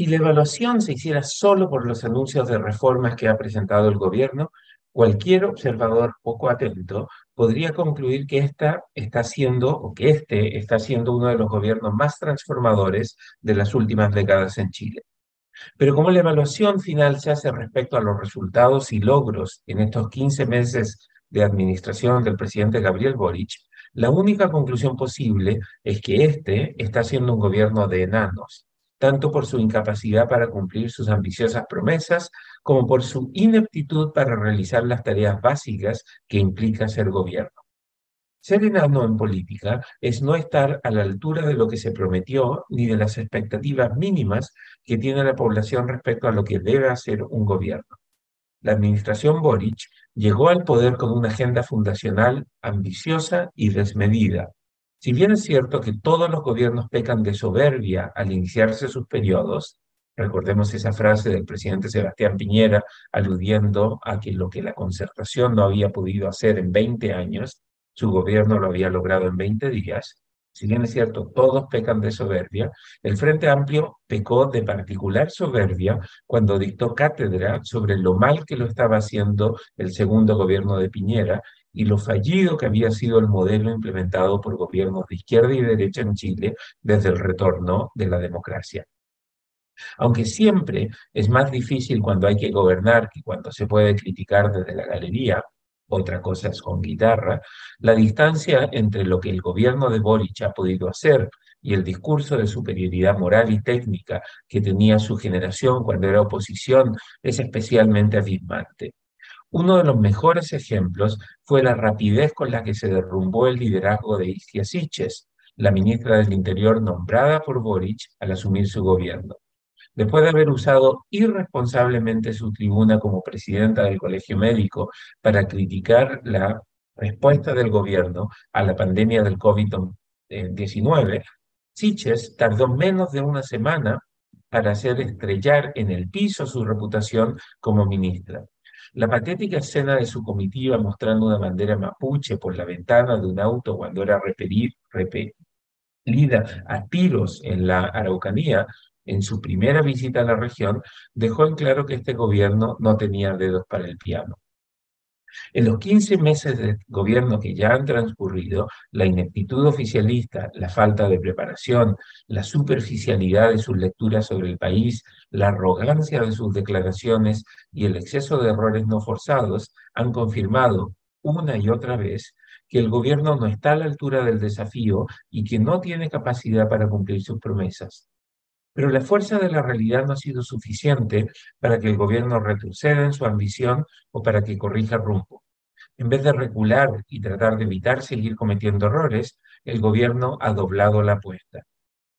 Si la evaluación se hiciera solo por los anuncios de reformas que ha presentado el gobierno, cualquier observador poco atento podría concluir que esta está siendo o que este está siendo uno de los gobiernos más transformadores de las últimas décadas en Chile. Pero como la evaluación final se hace respecto a los resultados y logros en estos 15 meses de administración del presidente Gabriel Boric, la única conclusión posible es que este está siendo un gobierno de enanos, tanto por su incapacidad para cumplir sus ambiciosas promesas como por su ineptitud para realizar las tareas básicas que implica ser gobierno. Ser enano en política es no estar a la altura de lo que se prometió ni de las expectativas mínimas que tiene la población respecto a lo que debe hacer un gobierno. La administración Boric llegó al poder con una agenda fundacional ambiciosa y desmedida. Si bien es cierto que todos los gobiernos pecan de soberbia al iniciarse sus periodos, recordemos esa frase del presidente Sebastián Piñera aludiendo a que lo que la concertación no había podido hacer en 20 años, su gobierno lo había logrado en 20 días. Si bien es cierto, todos pecan de soberbia, el Frente Amplio pecó de particular soberbia cuando dictó cátedra sobre lo mal que lo estaba haciendo el segundo gobierno de Piñera y lo fallido que había sido el modelo implementado por gobiernos de izquierda y derecha en Chile desde el retorno de la democracia. Aunque siempre es más difícil cuando hay que gobernar que cuando se puede criticar desde la galería, otra cosa es con guitarra, la distancia entre lo que el gobierno de Boric ha podido hacer y el discurso de superioridad moral y técnica que tenía su generación cuando era oposición es especialmente abismante. Uno de los mejores ejemplos fue la rapidez con la que se derrumbó el liderazgo de Isia Siches, la ministra del Interior nombrada por Boric al asumir su gobierno después de haber usado irresponsablemente su tribuna como presidenta del Colegio Médico para criticar la respuesta del gobierno a la pandemia del COVID-19, Siches tardó menos de una semana para hacer estrellar en el piso su reputación como ministra. La patética escena de su comitiva mostrando una bandera mapuche por la ventana de un auto cuando era repelida a tiros en la Araucanía en su primera visita a la región, dejó en claro que este gobierno no tenía dedos para el piano. En los 15 meses de gobierno que ya han transcurrido, la ineptitud oficialista, la falta de preparación, la superficialidad de sus lecturas sobre el país, la arrogancia de sus declaraciones y el exceso de errores no forzados han confirmado una y otra vez que el gobierno no está a la altura del desafío y que no tiene capacidad para cumplir sus promesas. Pero la fuerza de la realidad no ha sido suficiente para que el gobierno retroceda en su ambición o para que corrija rumbo. En vez de recular y tratar de evitar seguir cometiendo errores, el gobierno ha doblado la apuesta.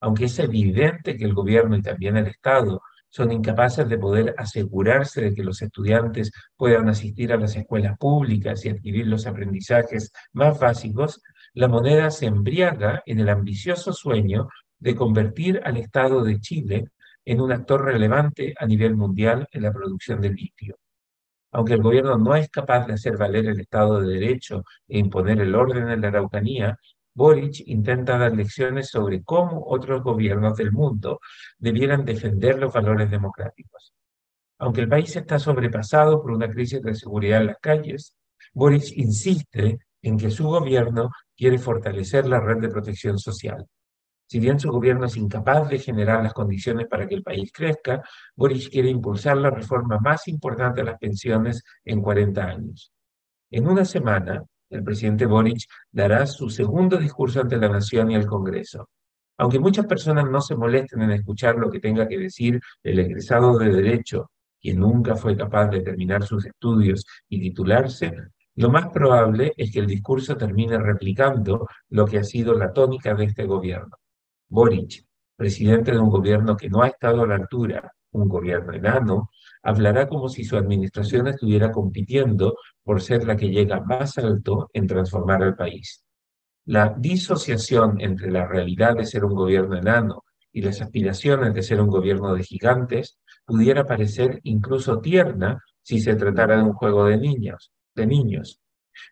Aunque es evidente que el gobierno y también el Estado son incapaces de poder asegurarse de que los estudiantes puedan asistir a las escuelas públicas y adquirir los aprendizajes más básicos, la moneda se embriaga en el ambicioso sueño de convertir al Estado de Chile en un actor relevante a nivel mundial en la producción de litio. Aunque el gobierno no es capaz de hacer valer el Estado de Derecho e imponer el orden en la Araucanía, Boric intenta dar lecciones sobre cómo otros gobiernos del mundo debieran defender los valores democráticos. Aunque el país está sobrepasado por una crisis de seguridad en las calles, Boric insiste en que su gobierno quiere fortalecer la red de protección social. Si bien su gobierno es incapaz de generar las condiciones para que el país crezca, Boric quiere impulsar la reforma más importante de las pensiones en 40 años. En una semana, el presidente Boric dará su segundo discurso ante la Nación y el Congreso. Aunque muchas personas no se molesten en escuchar lo que tenga que decir el egresado de Derecho, quien nunca fue capaz de terminar sus estudios y titularse, lo más probable es que el discurso termine replicando lo que ha sido la tónica de este gobierno. Boric, presidente de un gobierno que no ha estado a la altura, un gobierno enano, hablará como si su administración estuviera compitiendo por ser la que llega más alto en transformar al país. La disociación entre la realidad de ser un gobierno enano y las aspiraciones de ser un gobierno de gigantes pudiera parecer incluso tierna si se tratara de un juego de niños, de niños.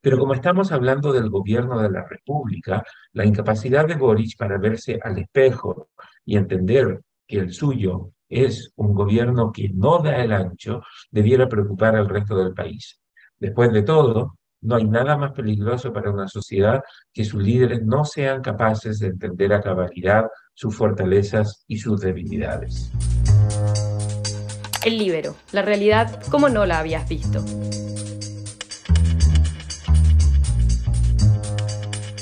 Pero como estamos hablando del gobierno de la República, la incapacidad de Boric para verse al espejo y entender que el suyo es un gobierno que no da el ancho, debiera preocupar al resto del país. Después de todo, no hay nada más peligroso para una sociedad que sus líderes no sean capaces de entender a cabalidad sus fortalezas y sus debilidades. El libero, la realidad como no la habías visto.